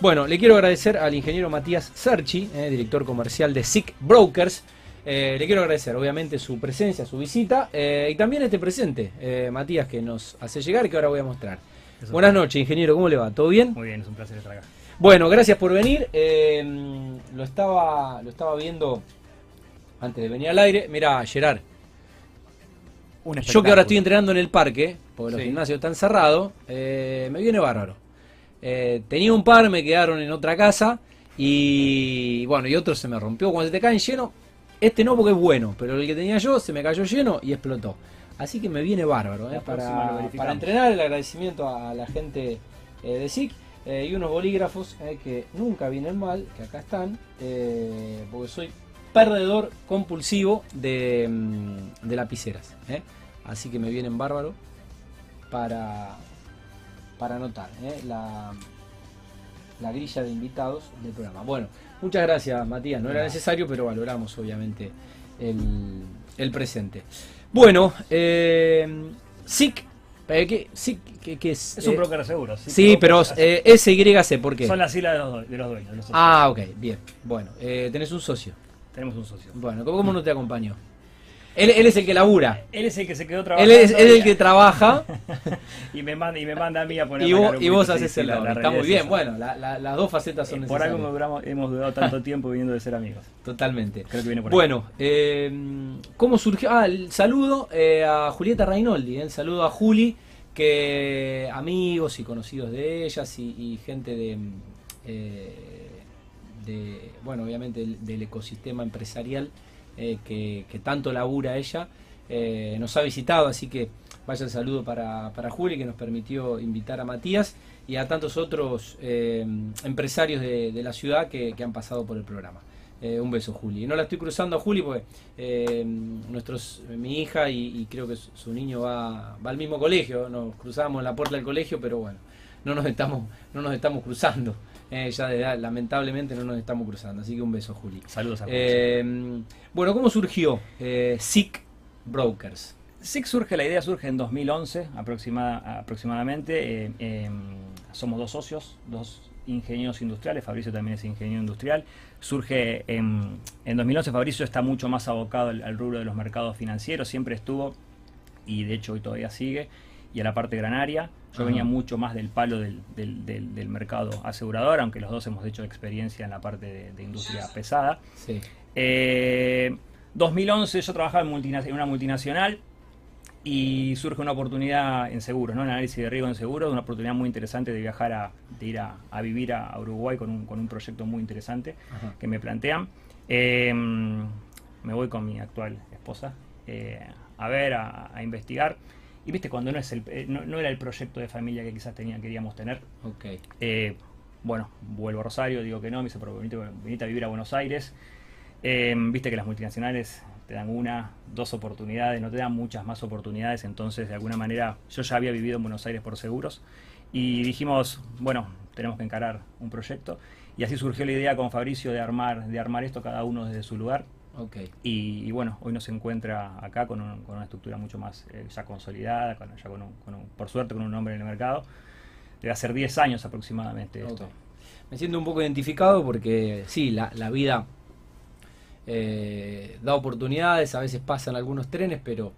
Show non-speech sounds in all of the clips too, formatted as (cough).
Bueno, le quiero agradecer al ingeniero Matías Serchi, eh, director comercial de SIC Brokers. Eh, le quiero agradecer, obviamente, su presencia, su visita eh, y también este presente, eh, Matías, que nos hace llegar y que ahora voy a mostrar. Eso Buenas es. noches, ingeniero, ¿cómo le va? ¿Todo bien? Muy bien, es un placer estar acá. Bueno, gracias por venir. Eh, lo, estaba, lo estaba viendo antes de venir al aire. Mira, Gerard, Un yo que ahora estoy entrenando en el parque, porque los Sí. gimnasios están cerrados, eh, me viene bárbaro. Eh, tenía un par, me quedaron en otra casa y bueno, y otro se me rompió. Cuando se te caen lleno, este no porque es bueno, pero el que tenía yo se me cayó lleno y explotó. Así que me viene bárbaro eh, para, entrenar. El agradecimiento a la gente eh, de SIC y unos bolígrafos que nunca vienen mal, que acá están, porque soy perdedor compulsivo de, mm, de lapiceras. eh. Así que me vienen bárbaro para, para anotar eh, la, la grilla de invitados del programa. Bueno, muchas gracias Matías, no era necesario, pero valoramos obviamente el, el presente. Bueno, eh, SIC, eh, ¿qué, SIC, ¿qué- qué es? Es un Eh, broker de seguros. Sí, pero broker- eh, SYC, ¿por qué? Son las siglas de los, de los dueños. los. Ah, ok, bien. Bueno, eh, tenés un socio. Tenemos un socio. Bueno, ¿cómo, cómo no te acompañó? Él, él es el que labura. Él es el que se quedó Él trabajando. es, él es el que trabaja (laughs) y, me manda, y me manda a mí a poner y vos, y vos haces el la- laburo. la Está muy bien. esa. Bueno, la- la- las dos facetas son Eh, Por necesarias. algo duramos- hemos durado tanto (laughs) tiempo viniendo de ser amigos. Totalmente. Creo que viene por. Bueno, eh, ¿cómo surgió? Ah, el saludo eh, a Julieta Reinoldi, el saludo a Juli, que amigos y conocidos de ellas y, y gente de, mm, de, bueno, obviamente del, del ecosistema empresarial eh, que, tanto labura ella, eh, nos ha visitado, así que vaya el saludo para, para Juli que nos permitió invitar a Matías y a tantos otros eh, empresarios de, de la ciudad que, que han pasado por el programa. Un beso, Juli. No la estoy cruzando a Juli porque nuestros, mi hija y, creo que su, su niño va, va al mismo colegio. Nos cruzamos en la puerta del colegio, pero bueno, no nos estamos, no nos estamos cruzando. Eh, ya de edad, lamentablemente no nos estamos cruzando. Así que un beso, Juli. Saludos a Eh, bueno, ¿cómo surgió eh, SIC Brokers? SIC surge, la idea surge en 2011 aproximada- aproximadamente. eh, eh, somos dos socios, dos ingenieros industriales. Fabricio también es ingeniero industrial. Surge en, en 2011. Fabricio está mucho más abocado al, al rubro de los mercados financieros. Siempre estuvo, y de hecho hoy todavía sigue, y a la parte granaria. Yo venía mucho más del palo del, del- del- del mercado asegurador, aunque los dos hemos hecho experiencia en la parte de- de industria pesada. Sí. Eh, 2011 yo trabajaba en, una multinacional y surge una oportunidad en seguros, ¿no? en análisis de riesgo en seguros, una oportunidad muy interesante de viajar a, de ir a, a vivir a, a Uruguay con un, con un proyecto muy interesante Ajá. que me plantean. Eh, me voy con mi actual esposa eh, a ver, a, a investigar. Y viste, cuando no, es el, eh, no, no era el proyecto de familia que quizás tenía, queríamos tener, Ok. eh, bueno, vuelvo a Rosario, digo que no, me dice, pero venite, venite a vivir a Buenos Aires. Eh, Viste que las multinacionales te dan una, dos oportunidades, no te dan muchas más oportunidades, entonces de alguna manera yo ya había vivido en Buenos Aires por seguros y dijimos, bueno, tenemos que encarar un proyecto y así surgió la idea con Fabricio de armar, de armar esto cada uno desde su lugar Y, y bueno, hoy nos encuentra acá con, un- con una estructura mucho más eh, ya consolidada, con, ya con un- con un- por suerte con un nombre en el mercado. Debe hacer 10 años aproximadamente esto. Me siento un poco identificado porque sí, la, la vida eh, da oportunidades, a veces pasan algunos trenes, pero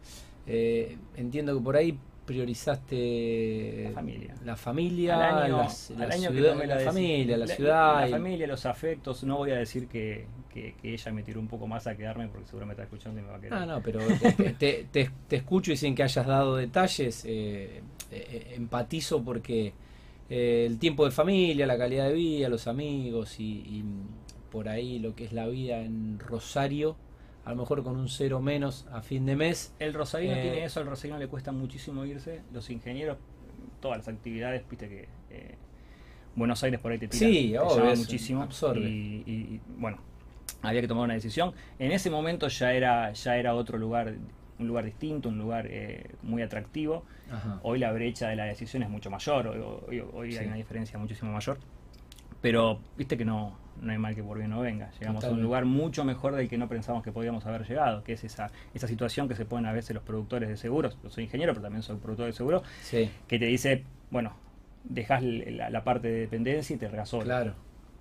eh, entiendo que por ahí priorizaste La familia. la familia, Al año, las- al la, año ciudad- la deci- familia, la, ciudad. La y- familia, los afectos. No voy a decir que, que- que ella me tiró un poco más a quedarme porque seguramente está escuchando y me va a quedar. Ah, no, pero te, te- te- te escucho y sin que hayas dado detalles, eh, eh, empatizo porque eh, el tiempo de familia, la calidad de vida, los amigos y, y por ahí lo que es la vida en Rosario, a lo mejor con un cero menos a fin de mes. El rosarino Eh, tiene eso, al rosarino le cuesta muchísimo irse. Los ingenieros, todas las actividades, viste que eh, Buenos Aires por ahí te tira, Sí, te obvio, muchísimo. absorbe. Y, y- y, bueno, había que tomar una decisión. En ese momento ya era, ya era otro lugar, un lugar distinto, un lugar eh, muy atractivo. Ajá. Hoy la brecha de la decisión es mucho mayor, hoy, hoy- hoy Sí. hay una diferencia muchísimo mayor. Pero viste que no, no hay mal que por bien no venga. Llegamos a un lugar mucho mejor del que no pensamos que podíamos haber llegado, que es esa, esa situación que se ponen a veces los productores de seguros. Yo soy ingeniero, pero también soy productor de seguros, Sí, que te dice, bueno, dejas la, la, parte de dependencia y te regas Claro.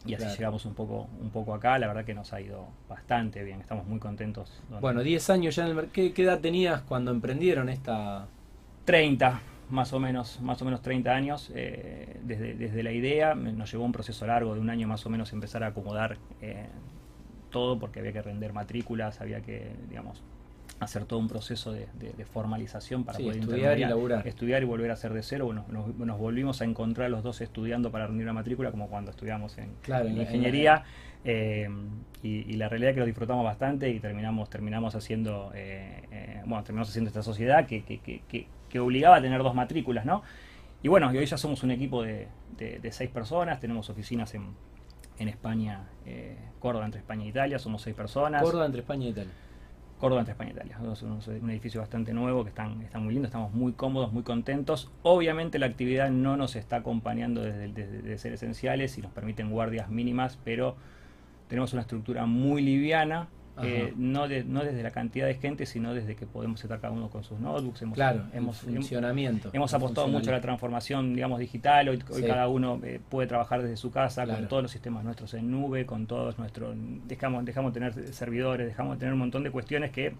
Y así claro. llegamos un poco, un poco acá, la verdad que nos ha ido bastante bien, estamos muy contentos. Bueno, 10 años ya en el mercado. ¿Qué, qué edad tenías cuando emprendieron esta...? 30, más o menos, más o menos 30 años eh, desde, desde la idea. Nos llevó un proceso largo de un año más o menos empezar a acomodar eh, todo porque había que render matrículas, había que, digamos, hacer todo un proceso de, de- de formalización para Sí, poder estudiar y laburar. estudiar y volver a hacer de cero. Bueno, nos, nos volvimos a encontrar los dos estudiando para rendir la matrícula como cuando estudiamos en, Claro, en ingeniería. eh, y, y la realidad es que lo disfrutamos bastante y terminamos, terminamos haciendo, eh, eh, bueno, terminamos haciendo esta sociedad que, que, que, que- que obligaba a tener dos matrículas, ¿no? Y bueno, y hoy ya somos un equipo de, de- de seis personas, tenemos oficinas en, en España, eh, Córdoba entre España e Italia, somos seis personas. Córdoba entre España y Italia. Córdoba entre España e Italia. Es un, un edificio bastante nuevo que están, están muy lindo, estamos muy cómodos, muy contentos. Obviamente la actividad no nos está acompañando desde, desde ser esenciales y nos permiten guardias mínimas, pero tenemos una estructura muy liviana, eh, no, de- no desde la cantidad de gente, sino desde que podemos estar cada uno con sus notebooks. Hemos, Claro, hemos, funcionamiento. Hemos apostado mucho a la transformación, digamos, digital. Hoy, hoy Sí. cada uno eh, puede trabajar desde su casa Claro. con todos los sistemas nuestros en nube, con todos nuestros. Dejamos, dejamos de tener servidores, dejamos de tener un montón de cuestiones que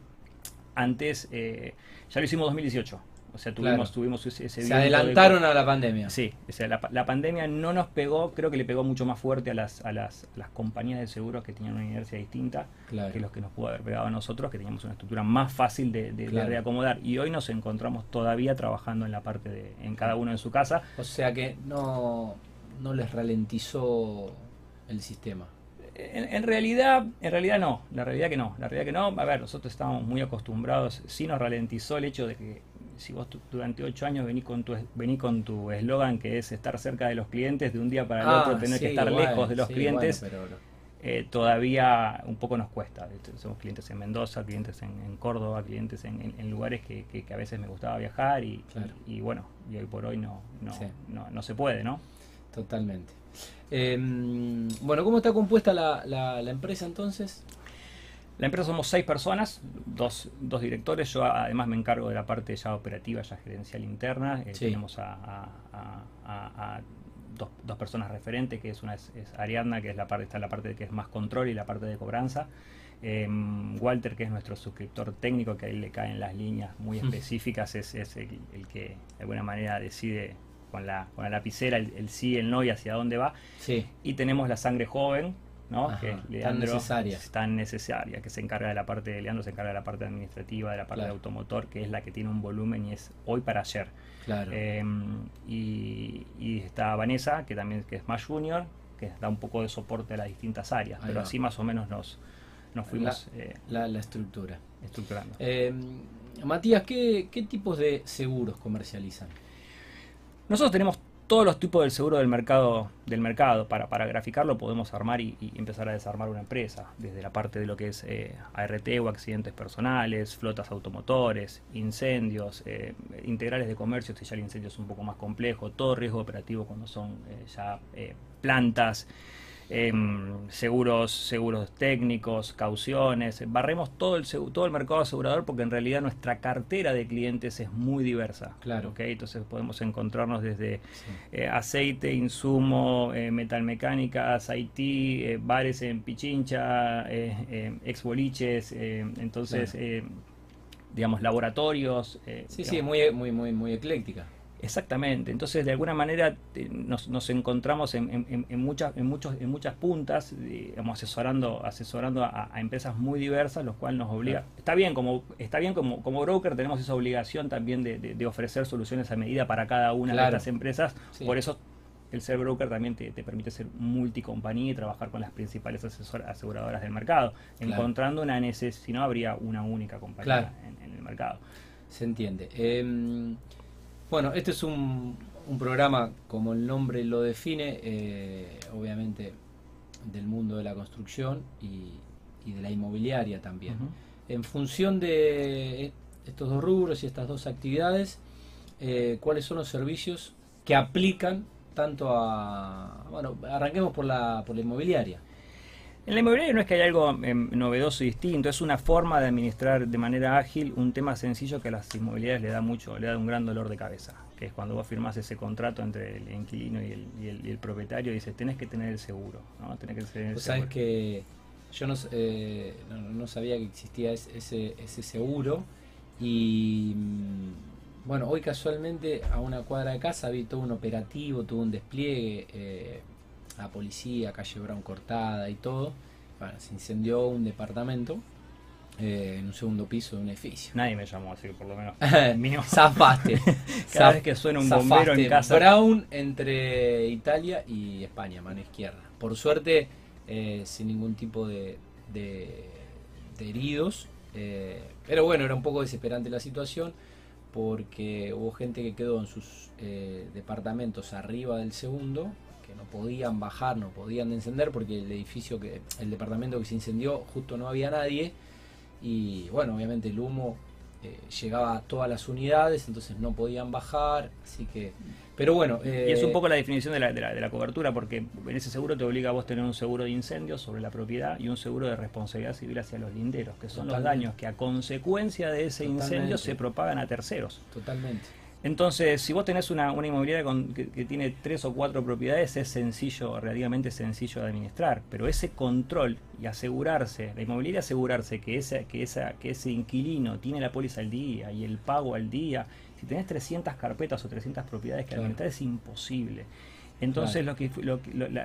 antes eh, ya lo hicimos en 2018. O sea, tuvimos, Claro. tuvimos ese, Se de- adelantaron a la pandemia. Sí, o sea, la, la pandemia no nos pegó, creo que le pegó mucho más fuerte a las, a las, a las compañías de seguros que tenían una inercia distinta Claro. que los que nos pudo haber pegado a nosotros, que teníamos una estructura más fácil de, de- reacomodar. Y hoy nos encontramos todavía trabajando en la parte de, en cada uno en su casa. O sea que no, no les ralentizó el sistema. En, en realidad, en realidad no, la realidad que no, la realidad que no. A ver, nosotros estábamos muy acostumbrados, sí nos ralentizó el hecho de que si vos tu- durante ocho años venís con tu vení con tu eslogan que es estar cerca de los clientes, de un día para el otro tener Ah, sí, que estar lejos de los sí, clientes, bueno, pero- eh, todavía un poco nos cuesta. Somos clientes en Mendoza, clientes en, en Córdoba, clientes en, en- en lugares que, que- que a veces me gustaba viajar y, Claro. y, y bueno, y hoy por hoy no, no, Sí. no, no se puede, ¿no? Totalmente. Eh, bueno, ¿cómo está compuesta la, la- la empresa entonces? La empresa somos seis personas, dos, dos directores, yo además me encargo de la parte ya operativa, ya gerencial interna, Eh, Sí. tenemos a, a- a- a- a dos, dos personas referentes, que es una es, es Ariadna, que es la parte, está la parte que es más control y la parte de cobranza. Em, Walter, que es nuestro suscriptor técnico, que ahí le caen las líneas muy Mm. específicas, es, es el, el que de alguna manera decide con la, con la lapicera el, el sí, el no y hacia dónde va. Sí. Y tenemos la sangre joven, ¿no? Ajá, que es tan Leandro, necesaria. es tan necesaria, que se encarga de la parte de Leandro, se encarga de la parte administrativa, de la parte Claro. de automotor, que es la que tiene un volumen y es hoy para ayer. Claro. Eh, y, y está Vanessa, que también que es más junior, que da un poco de soporte a las distintas áreas, Ahí pero va. así más o menos nos, nos fuimos eh, la, la estructura. estructurando. Eh, Matías, ¿qué, ¿qué tipos de seguros comercializan? Nosotros tenemos todos los tipos del seguro del mercado. Del mercado. Para, para graficarlo podemos armar y, empezar a desarmar una empresa, desde la parte de lo que es eh, ART o accidentes personales, flotas automotores, incendios, eh, integrales de comercio, si ya el incendio es un poco más complejo, todo riesgo operativo cuando son eh, ya eh, plantas. Em, seguros, seguros técnicos, cauciones, barremos todo el, todo el mercado asegurador porque en realidad nuestra cartera de clientes es muy diversa. Claro. Entonces podemos encontrarnos desde Sí. eh, aceite, insumo, eh, metalmecánicas, IT, eh, bares en Pichincha, eh, eh, ex boliches, eh, entonces, Claro. eh, digamos, laboratorios. Sí, sí, muy, muy, muy, muy ecléctica. Exactamente, entonces de alguna manera nos, nos encontramos en, en- en- en muchas, en, muchos, en muchas puntas, digamos, asesorando, asesorando a, a empresas muy diversas, lo cual nos obliga. Claro. Está bien, como, está bien como, como broker tenemos esa obligación también de, de- de ofrecer soluciones a medida para cada una Claro. de estas empresas, Sí. por eso el ser broker también te, te permite ser multicompañía y trabajar con las principales asesor- aseguradoras del mercado, Claro. encontrando una necesidad, si no habría una única compañía en el mercado. Se entiende. Eh, bueno, este es un, un programa, como el nombre lo define, eh, obviamente del mundo de la construcción y, y de la inmobiliaria también. En función de estos dos rubros y estas dos actividades, eh, ¿cuáles son los servicios que aplican tanto a... Bueno, arranquemos por la, por la inmobiliaria. En la inmobiliaria no es que haya algo em, novedoso y distinto, es una forma de administrar de manera ágil un tema sencillo que a las inmobiliarias le da mucho, le da un gran dolor de cabeza, que es cuando vos firmás ese contrato entre el inquilino y el, y el, propietario, dice, tenés que tener el seguro, ¿no? Tenés que tener el sabes que yo eh, no, no, sabía que existía ese, ese seguro y mm, bueno, hoy casualmente a una cuadra de casa vi todo un operativo, todo un despliegue, eh, la policía, calle Brown cortada y todo. Bueno, se incendió un departamento eh, en un segundo piso de un edificio. Nadie me llamó, así que por lo menos. (laughs) Zafaste. (laughs) Cada vez que suena un bombero en casa. Brown entre Italia y España, mano izquierda. Por suerte, eh, sin ningún tipo de, de, heridos. Eh, pero bueno, era un poco desesperante la situación porque hubo gente que quedó en sus departamentos arriba del segundo que no podían bajar, no podían encender porque el edificio que el departamento que se incendió justo no había nadie y bueno, obviamente el humo eh, llegaba a todas las unidades, entonces no podían bajar, así que... Pero bueno... y es un eh, poco la definición de la, de, la, de la, cobertura, porque en ese seguro te obliga a vos tener un seguro de incendio sobre la propiedad y un seguro de responsabilidad civil hacia los linderos, que son los daños que a consecuencia de ese incendio se propagan a terceros. Totalmente. Entonces, si vos tenés una, una inmobiliaria con, que, tiene tres o cuatro propiedades, es sencillo, relativamente sencillo de administrar. Pero ese control y asegurarse, la inmobiliaria asegurarse que, esa, que, esa, que ese inquilino tiene la póliza al día y el pago al día, si tenés 300 carpetas o 300 propiedades que administrar es imposible. Entonces, lo que,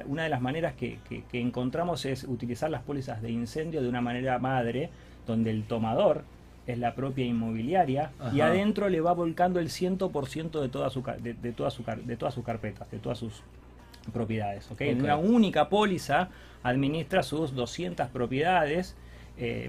una de las maneras que, que encontramos es utilizar las pólizas de incendio de una manera madre, donde el tomador es la propia inmobiliaria y adentro le va volcando el 100% de, toda su, de, de, toda su, de todas sus carpetas, de todas sus propiedades. ¿okay? En una única póliza administra sus 200 propiedades, eh,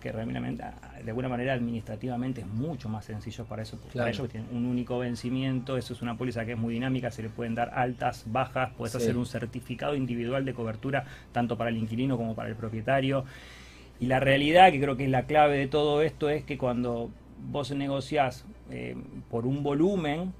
que realmente, de alguna manera administrativamente es mucho más sencillo para eso. Para ellos tienen un único vencimiento, eso es una póliza que es muy dinámica, se le pueden dar altas, bajas, puedes hacer un certificado individual de cobertura tanto para el inquilino como para el propietario. Y la realidad, que creo que es la clave de todo esto, es que cuando vos negociás eh, por un volumen,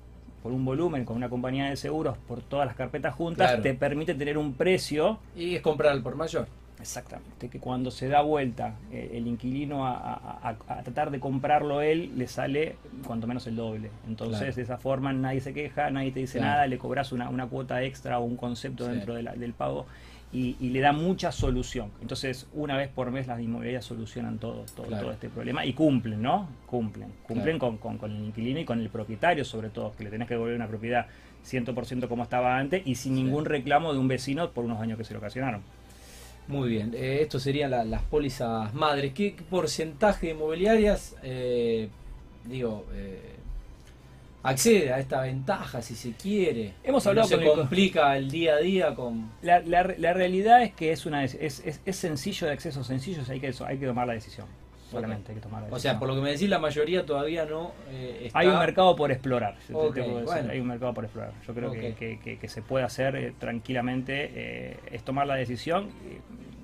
por un volumen con una compañía de seguros por todas las carpetas juntas, te permite tener un precio. Y es comprar por mayor. Exactamente, que cuando se da vuelta eh, el inquilino a, tratar de comprarlo él, le sale cuanto menos el doble. Entonces, de esa forma nadie se queja, nadie te dice nada, le cobras una, una, cuota extra o un concepto dentro del pago y, le da mucha solución. Entonces, una vez por mes las inmobiliarias solucionan todo, todo, este problema y cumplen, ¿no? Cumplen. Cumplen con, con, el inquilino y con el propietario, sobre todo, que le tenés que devolver una propiedad 100% como estaba antes y sin ningún reclamo de un vecino por unos daños que se le ocasionaron. Muy bien, eh, esto serían las pólizas madres. ¿Qué porcentaje de inmobiliarias, eh, digo, eh, accede a esta ventaja si se quiere. Hemos hablado no se complica el día a día con la, la, realidad es que es una es, es, es sencillo de acceso sencillo, hay que hay que tomar la decisión. Solamente hay que tomar la decisión. O sea, por lo que me decís, la mayoría todavía no eh, está... Hay un mercado por explorar. Hay un mercado por explorar. Yo creo que, que, que, se puede hacer eh, tranquilamente. Eh, es tomar la decisión.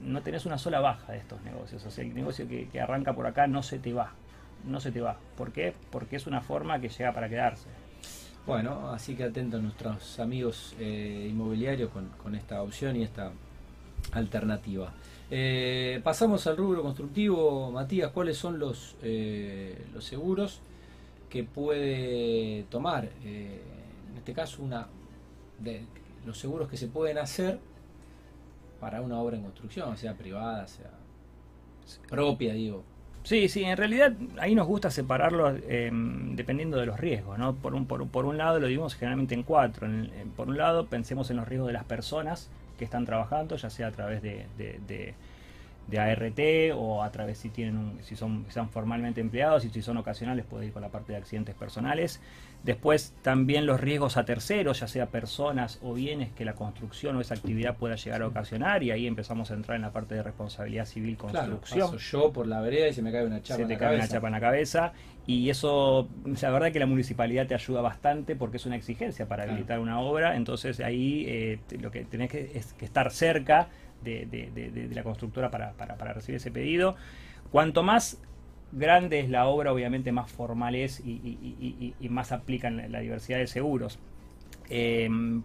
no tenés una sola baja de estos negocios. O sea, el negocio que arranca por acá no se te va no se te va. ¿Por qué? Porque es una forma que llega para quedarse. Bueno, así que atento a nuestros amigos eh, inmobiliarios con, esta opción y esta alternativa. Eh, pasamos al rubro constructivo. Matías, ¿cuáles son los, eh, los seguros que puede tomar? en este caso, una de los seguros que se pueden hacer para una obra en construcción, sea privada, sea propia, digo. Sí, sí, en realidad ahí nos gusta separarlo em, dependiendo de los riesgos, ¿no? Por un, por, un lado lo dividimos generalmente en cuatro. por un lado pensemos en los riesgos de las personas que están trabajando, ya sea a través de ART o a través si tienen si son están formalmente empleados y si son ocasionales puede ir con la parte de accidentes personales. Después también los riesgos a terceros ya sea personas o bienes que la construcción o esa actividad pueda llegar a ocasionar y ahí empezamos a entrar en la parte de responsabilidad civil construcción. claro, yo por la vereda y se me cae una chapa se te cae una chapa en la cabeza y eso la verdad que la municipalidad te ayuda bastante porque es una exigencia para habilitar una obra entonces ahí eh, lo que tenés que es que estar cerca de, la constructora para, recibir ese pedido. Cuanto más grande es la obra, obviamente más formal es y, más aplican la, diversidad de seguros. Em,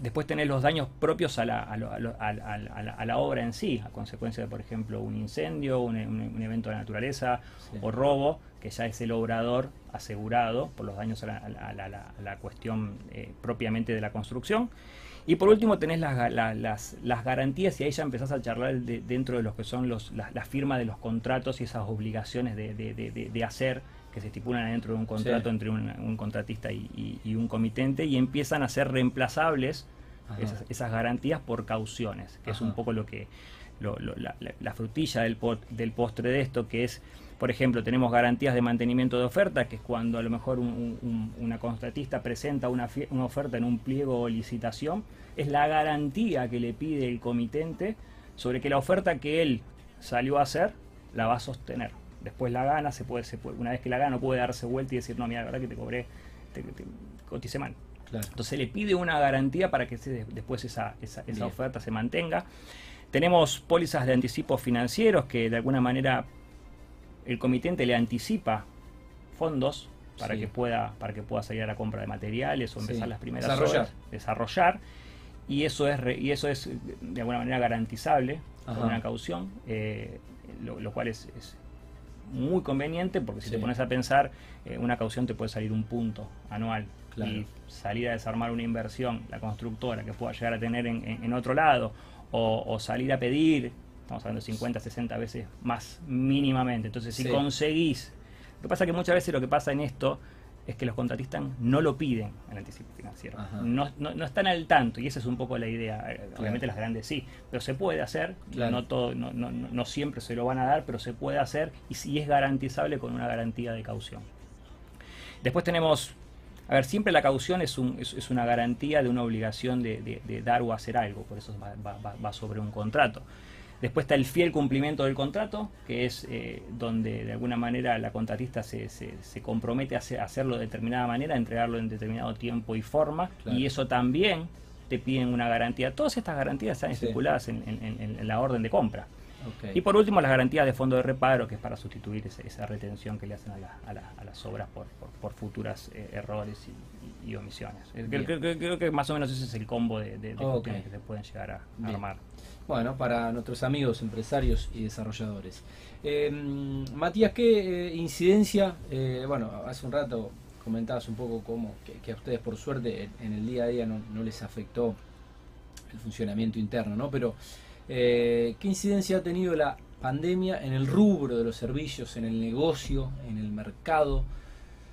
Después tenés los daños propios a la, a, la, obra en sí, a consecuencia de, por ejemplo, un incendio, un, evento de la naturaleza o robo, que ya es el obrador asegurado por los daños a la, cuestión eh, propiamente de la construcción. Y por último tenés las, las, garantías y ahí ya empezás a charlar dentro de lo que son los, la, firma de los contratos y esas obligaciones de, hacer que se estipulan dentro de un contrato entre un, contratista y, un comitente y empiezan a ser reemplazables esas, garantías por cauciones, que es un poco lo que la, frutilla del, del postre de esto, que es por ejemplo, tenemos garantías de mantenimiento de oferta, que es cuando a lo mejor una contratista presenta una, oferta en un pliego o licitación, es la garantía que le pide el comitente sobre que la oferta que él salió a hacer la va a sostener. Después la gana, se puede, una vez que la gana no puede darse vuelta y decir, no, mira, la verdad que te cobré, te, cotice mal. Entonces le pide una garantía para que después esa, esa, esa oferta se mantenga. Tenemos pólizas de anticipos financieros que de alguna manera el comitente le anticipa fondos para que pueda para que pueda salir a la compra de materiales o empezar las primeras desarrollar. desarrollar. Y eso es y eso es de alguna manera garantizable con una caución eh, lo, cual es, muy conveniente porque si te pones a pensar eh, una caución te puede salir un punto anual. Y salir a desarmar una inversión la constructora que pueda llegar a tener en, otro lado o salir a pedir estamos hablando de 50, 60 veces más mínimamente. Entonces, si conseguís, lo que pasa es que muchas veces lo que pasa en esto es que los contratistas no lo piden el anticipo financiero. No, no, están al tanto, y esa es un poco la idea. Eh, obviamente las grandes sí, pero se puede hacer, no, todo, no, no, no siempre se lo van a dar, pero se puede hacer y si es garantizable con una garantía de caución. Después tenemos a ver, siempre la caución es, un, es, una garantía de una obligación de, de, dar o hacer algo, por eso va, va, va sobre un contrato. Después está el fiel cumplimiento del contrato, que es eh, donde de alguna manera la contratista se, se, compromete a, hacerlo de determinada manera, a entregarlo en determinado tiempo y forma, y eso también te piden una garantía. Todas estas garantías están estipuladas en, la orden de compra. Y por último, las garantías de fondo de reparo, que es para sustituir esa retención que le hacen a, las obras por, por, futuros eh, errores y, omisiones. Creo, que más o menos ese es el combo de, de, que se pueden llegar a armar. Bueno, para nuestros amigos empresarios y desarrolladores. Eh, Matías, ¿qué eh, incidencia? Eh, bueno, hace un rato comentabas un poco cómo que, a ustedes por suerte en el día a día no, les afectó el funcionamiento interno, ¿no? Pero ¿qué incidencia ha tenido la pandemia en el rubro de los servicios, en el negocio, en el mercado?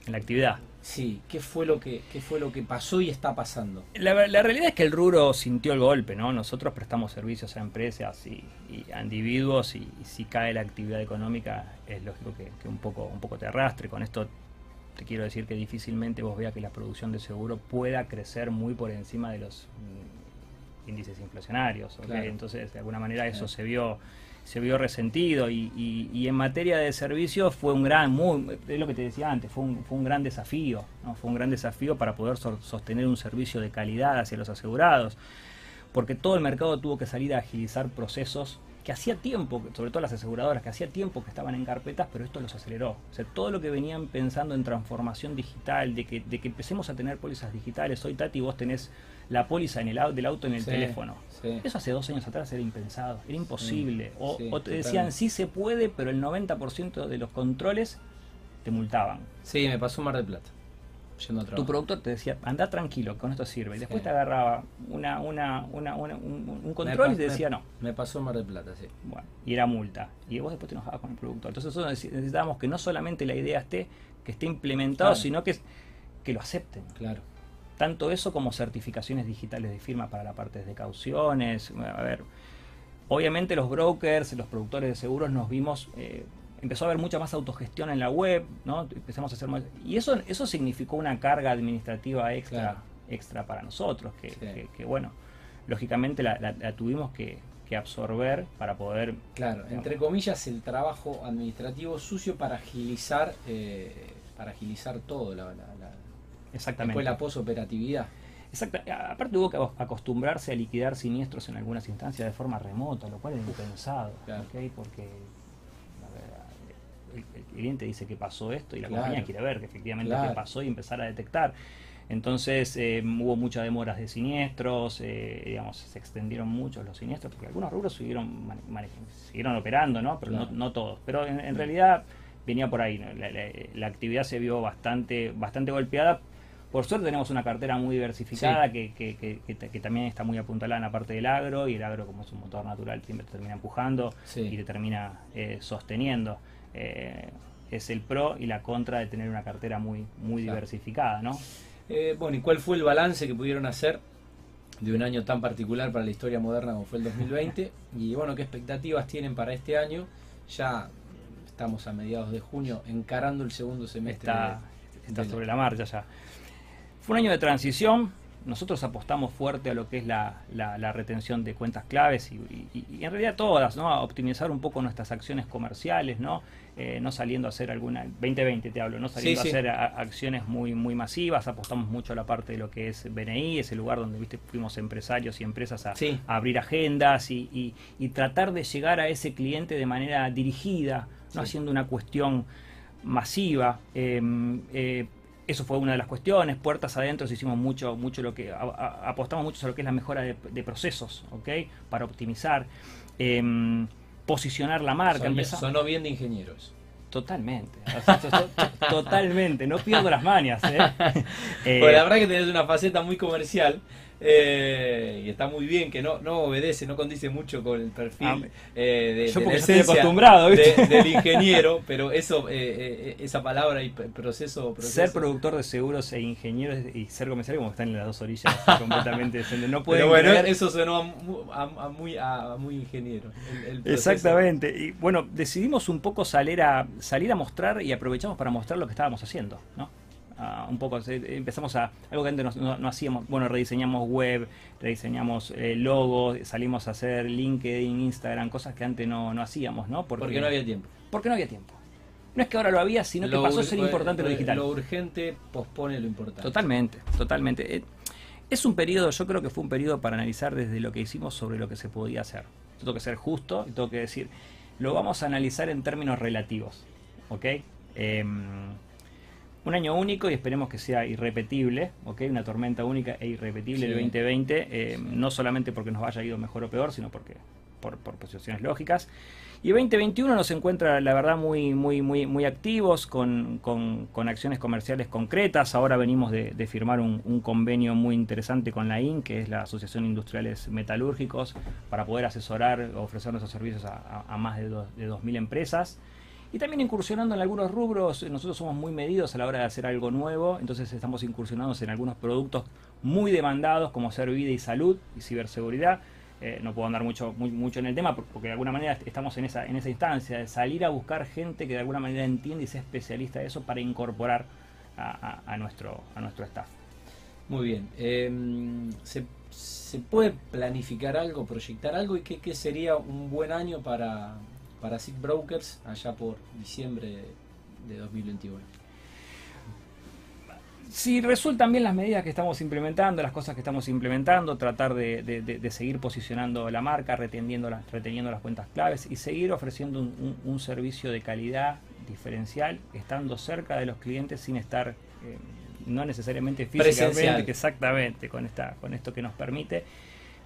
En la actividad. Sí, ¿qué fue lo que, qué fue lo que pasó y está pasando? La, realidad es que el rubro sintió el golpe, ¿no? Nosotros prestamos servicios a empresas y, a individuos y, si cae la actividad económica es lógico que, un, poco, un poco te arrastre. Con esto te quiero decir que difícilmente vos veas que la producción de seguro pueda crecer muy por encima de los índices inflacionarios. Entonces, de alguna manera eso se vio se vio resentido y, en materia de servicios fue un gran, muy, es lo que te decía antes, fue un, fue un gran desafío, ¿no? fue un gran desafío para poder sostener un servicio de calidad hacia los asegurados, porque todo el mercado tuvo que salir a agilizar procesos que hacía tiempo, sobre todo las aseguradoras, que hacía tiempo que estaban en carpetas, pero esto los aceleró. O sea, todo lo que venían pensando en transformación digital, de que, de que empecemos a tener pólizas digitales, hoy Tati vos tenés la póliza en el, del auto en el teléfono. Eso hace dos años atrás era impensado, era imposible. o, te decían sí se puede, pero el 90% de los controles te multaban. Sí, me pasó Mar del Plata. Tu productor te decía, anda tranquilo, con esto sirve. Y después te agarraba una, una, una, un, control y te decía no. Me pasó Mar del Plata, sí. Bueno, y era multa. Y vos después te enojabas con el productor. Entonces nosotros necesitábamos que no solamente la idea esté, que esté implementado, sino que, que lo acepten. Claro tanto eso como certificaciones digitales de firma para la parte de cauciones. A ver, obviamente los brokers, los productores de seguros nos vimos, eh, empezó a haber mucha más autogestión en la web, ¿no? Empezamos a hacer más, y eso, eso significó una carga administrativa extra, extra para nosotros, que, bueno, lógicamente la, tuvimos que, absorber para poder... Claro, entre comillas, el trabajo administrativo sucio para agilizar, eh, para agilizar todo, la, Exactamente. Después la posoperatividad. Exacto. Aparte hubo que acostumbrarse a liquidar siniestros en algunas instancias de forma remota, lo cual es impensado. Porque el, cliente dice que pasó esto y la compañía quiere ver que efectivamente qué pasó y empezar a detectar. Entonces eh, hubo muchas demoras de siniestros, eh, digamos, se extendieron mucho los siniestros, porque algunos rubros siguieron, siguieron operando, ¿no? Pero no, no, todos. Pero en, realidad venía por ahí, la, actividad se vio bastante, bastante golpeada. Por suerte tenemos una cartera muy diversificada que, que, también está muy apuntalada en la parte del agro y el agro como es un motor natural siempre te termina empujando y te termina eh, sosteniendo. Es el pro y la contra de tener una cartera muy, muy diversificada, ¿no? Eh, bueno, ¿y cuál fue el balance que pudieron hacer de un año tan particular para la historia moderna como fue el 2020? (laughs) Y bueno, ¿qué expectativas tienen para este año? Ya estamos a mediados de junio encarando el segundo semestre. Está, sobre la marcha ya. Fue un año de transición, nosotros apostamos fuerte a lo que es la, retención de cuentas claves y, en realidad todas, ¿no? A optimizar un poco nuestras acciones comerciales, ¿no? Eh, no saliendo a hacer alguna, 2020 te hablo, no saliendo a hacer acciones muy, muy masivas, apostamos mucho a la parte de lo que es BNI, ese lugar donde viste fuimos empresarios y empresas a, abrir agendas y, tratar de llegar a ese cliente de manera dirigida, no haciendo una cuestión masiva. Em, eh, eso fue una de las cuestiones. Puertas adentro hicimos mucho, mucho lo que apostamos mucho a lo que es la mejora de, procesos, ¿ok? Para optimizar, em, posicionar la marca. Son, sonó bien de ingenieros. Totalmente, totalmente, no pierdo las mañas. ¿eh? (laughs) pues la verdad que tenés una faceta muy comercial eh, y está muy bien que no, no obedece, no condice mucho con el perfil ah, eh, de, yo estoy acostumbrado del ingeniero, pero eso, eh, esa palabra y proceso, Ser productor de seguros e ingeniero y ser comercial como están en las dos orillas (laughs) completamente No pero bueno, eso sonó a, muy, a muy ingeniero. Exactamente. Y bueno, decidimos un poco salir a, salir a mostrar y aprovechamos para mostrar lo que estábamos haciendo, ¿no? Un poco, empezamos a algo que antes no, hacíamos, bueno, rediseñamos web, rediseñamos eh, logos, salimos a hacer LinkedIn, Instagram, cosas que antes no, hacíamos, ¿no? Porque, no había tiempo. Porque no había tiempo. No es que ahora lo había, sino que pasó a ser importante lo digital. Lo urgente pospone lo importante. Totalmente, totalmente. Eh, es un periodo, yo creo que fue un periodo para analizar desde lo que hicimos sobre lo que se podía hacer. Tengo que ser justo y tengo que decir, lo vamos a analizar en términos relativos, ¿ok? Em, un año único y esperemos que sea irrepetible, ¿ok? Una tormenta única e irrepetible el 2020, eh, no solamente porque nos haya ido mejor o peor, sino porque por, por posiciones lógicas. Y 2021 nos encuentra, la verdad, muy, muy, muy, muy activos, con, acciones comerciales concretas. Ahora venimos de, firmar un, convenio muy interesante con la IN, que es la Asociación Industriales Metalúrgicos, para poder asesorar o ofrecer nuestros servicios a, más de, de 2.000 empresas. Y también incursionando en algunos rubros, nosotros somos muy medidos a la hora de hacer algo nuevo, entonces estamos incursionando en algunos productos muy demandados como ser vida y salud y ciberseguridad. Eh, no puedo andar mucho, mucho en el tema porque de alguna manera estamos en esa, en esa instancia de salir a buscar gente que de alguna manera entiende y sea especialista de eso para incorporar a, nuestro, a nuestro staff. Muy bien. Em, ¿se, puede planificar algo, proyectar algo y qué sería un buen año para, para SIG Brokers allá por diciembre de 2021. Si resultan bien las medidas que estamos implementando, las cosas que estamos implementando, tratar de, seguir posicionando la marca, reteniendo las, reteniendo las cuentas claves y seguir ofreciendo un, servicio de calidad diferencial, estando cerca de los clientes sin estar, eh, no necesariamente físicamente, exactamente, con, esta, con esto que nos permite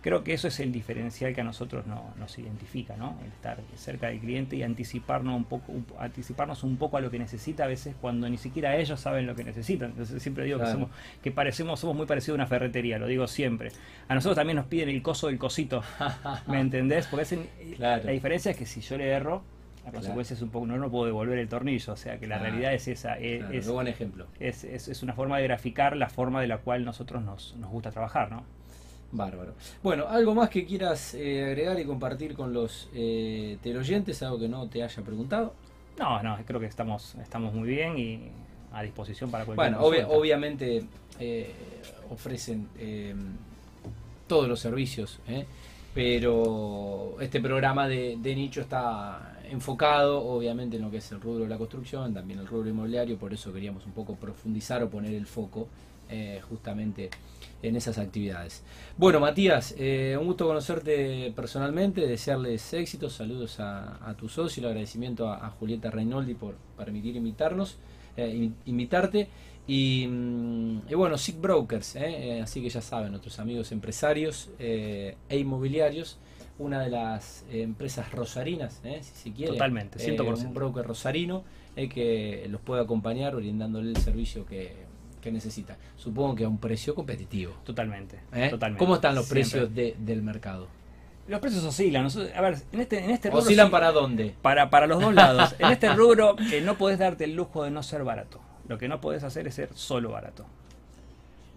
Creo que eso es el diferencial que a nosotros nos identifica, ¿no? El estar cerca del cliente y anticiparnos un poco, anticiparnos un poco a lo que necesita a veces cuando ni siquiera ellos saben lo que necesitan. Entonces siempre digo que somos, que parecemos, somos muy parecidos a una ferretería, lo digo siempre. A nosotros también nos piden el coso del cosito, (laughs) ¿me (laughs) entendés? Porque la diferencia es que si yo le erro, la consecuencia es un poco, no, no puedo devolver el tornillo, o sea que la ah. realidad es esa. Es, buen ejemplo. Es, es, una forma de graficar la forma de la cual nosotros nos, nos gusta trabajar, ¿no? Bárbaro. Bueno, algo más que quieras eh, agregar y compartir con los eh, teleoyentes, algo que no te haya preguntado. No, no, creo que estamos, estamos muy bien y a disposición para cualquier Bueno, obviamente eh, ofrecen eh, todos los servicios, pero este programa de, de, nicho está enfocado obviamente en lo que es el rubro de la construcción, también el rubro inmobiliario, por eso queríamos un poco profundizar o poner el foco justamente en esas actividades. Bueno, Matías, eh, un gusto conocerte personalmente, desearles éxitos, saludos a, tu socio, el agradecimiento a, Julieta Reinoldi por permitir invitarnos, eh, invitarte. Y, mm, y bueno, SIG Brokers, ¿eh? Eh, así que ya saben, nuestros amigos empresarios eh, e inmobiliarios, una de las eh, empresas rosarinas, ¿eh? si se quiere. Totalmente, 100%. Eh, un broker rosarino eh, que los puede acompañar brindándole el servicio que, que necesita. Supongo que a un precio competitivo. Totalmente, ¿eh? totalmente. ¿Cómo están los Siempre. precios de- del mercado? Los precios oscilan. A ver, en este, en este rubro ¿Oscilan sí- para dónde? para, para los dos lados. (laughs) En este rubro que no podés darte el lujo de no ser barato. Lo que no podés hacer es ser solo barato.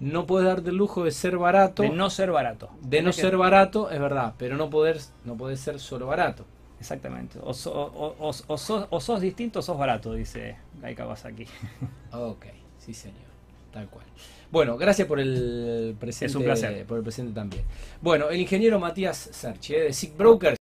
No puedes darte el lujo de ser barato. De no ser barato. de no que- ser barato, es verdad, pero no poder, no poder ser solo barato. Exactamente. O, so- o- o- o sos, o sos distinto o sos barato, dice Gai Kawasaki. Ok, sí señor, tal cual. Bueno, gracias por el presente. Es un placer. Por el presente también. Bueno, el ingeniero Matías Serchi, eh, de SIG Brokers.